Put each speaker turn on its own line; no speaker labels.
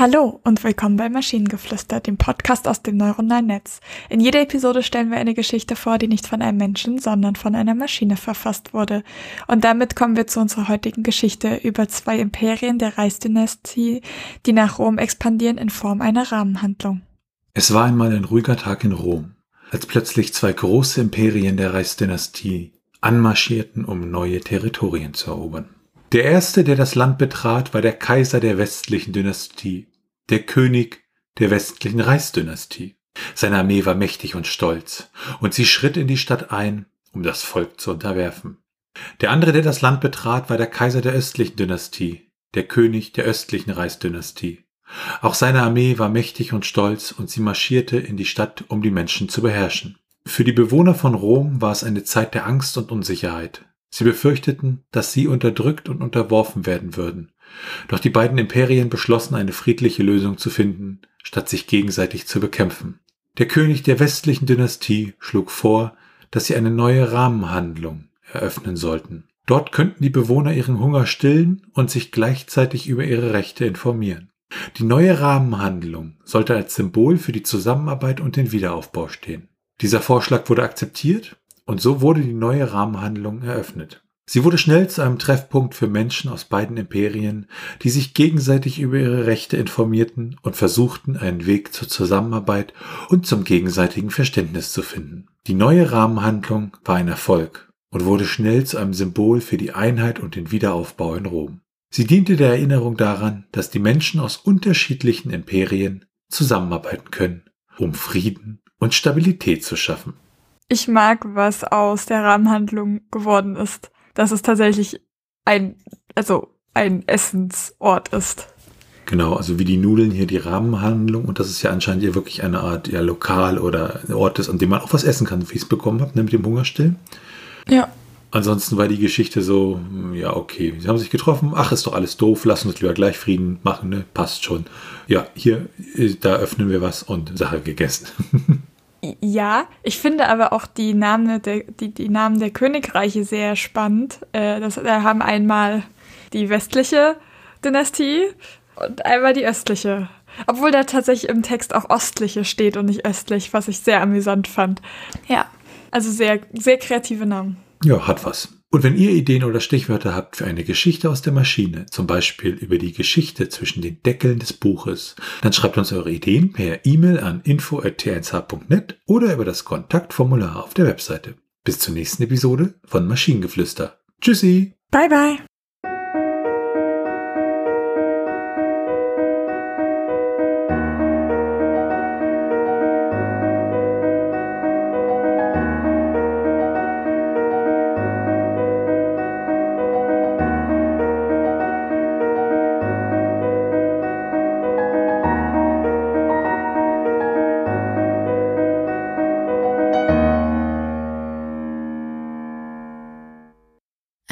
Hallo und willkommen bei Maschinengeflüster, dem Podcast aus dem neuronalen Netz. In jeder Episode stellen wir eine Geschichte vor, die nicht von einem Menschen, sondern von einer Maschine verfasst wurde. Und damit kommen wir zu unserer heutigen Geschichte über zwei Imperien der Reichsdynastie, die nach Rom expandieren in Form einer Rahmenhandlung.
Es war einmal ein ruhiger Tag in Rom, als plötzlich zwei große Imperien der Reichsdynastie anmarschierten, um neue Territorien zu erobern. Der erste, der das Land betrat, war der Kaiser der westlichen Dynastie, der König der westlichen Reichsdynastie. Seine Armee war mächtig und stolz, und sie schritt in die Stadt ein, um das Volk zu unterwerfen. Der andere, der das Land betrat, war der Kaiser der östlichen Dynastie, der König der östlichen Reichsdynastie. Auch seine Armee war mächtig und stolz, und sie marschierte in die Stadt, um die Menschen zu beherrschen. Für die Bewohner von Rom war es eine Zeit der Angst und Unsicherheit. Sie befürchteten, dass sie unterdrückt und unterworfen werden würden. Doch die beiden Imperien beschlossen, eine friedliche Lösung zu finden, statt sich gegenseitig zu bekämpfen. Der König der westlichen Dynastie schlug vor, dass sie eine neue Rahmenhandlung eröffnen sollten. Dort könnten die Bewohner ihren Hunger stillen und sich gleichzeitig über ihre Rechte informieren. Die neue Rahmenhandlung sollte als Symbol für die Zusammenarbeit und den Wiederaufbau stehen. Dieser Vorschlag wurde akzeptiert und so wurde die neue Rahmenhandlung eröffnet. Sie wurde schnell zu einem Treffpunkt für Menschen aus beiden Imperien, die sich gegenseitig über ihre Rechte informierten und versuchten, einen Weg zur Zusammenarbeit und zum gegenseitigen Verständnis zu finden. Die neue Rahmenhandlung war ein Erfolg und wurde schnell zu einem Symbol für die Einheit und den Wiederaufbau in Rom. Sie diente der Erinnerung daran, dass die Menschen aus unterschiedlichen Imperien zusammenarbeiten können, um Frieden und Stabilität zu schaffen
ich mag, was aus der Rahmenhandlung geworden ist. Dass es tatsächlich ein, also ein Essensort ist.
Genau, also wie die Nudeln hier die Rahmenhandlung und das ist ja anscheinend hier wirklich eine Art ja, Lokal oder Ort ist, an dem man auch was essen kann, wie ich es bekommen habe, ne, mit dem Hungerstillen.
Ja.
Ansonsten war die Geschichte so, ja, okay, sie haben sich getroffen, ach, ist doch alles doof, lass uns lieber gleich Frieden machen, ne? Passt schon. Ja, hier, äh, da öffnen wir was und Sache gegessen.
Ja, ich finde aber auch die Namen der, die, die Namen der Königreiche sehr spannend. Äh, das, da haben einmal die westliche Dynastie und einmal die östliche. Obwohl da tatsächlich im Text auch ostliche steht und nicht östlich, was ich sehr amüsant fand. Ja, also sehr, sehr kreative Namen.
Ja, hat was. Und wenn ihr Ideen oder Stichwörter habt für eine Geschichte aus der Maschine, zum Beispiel über die Geschichte zwischen den Deckeln des Buches, dann schreibt uns eure Ideen per E-Mail an info.t1h.net oder über das Kontaktformular auf der Webseite. Bis zur nächsten Episode von Maschinengeflüster. Tschüssi!
Bye bye!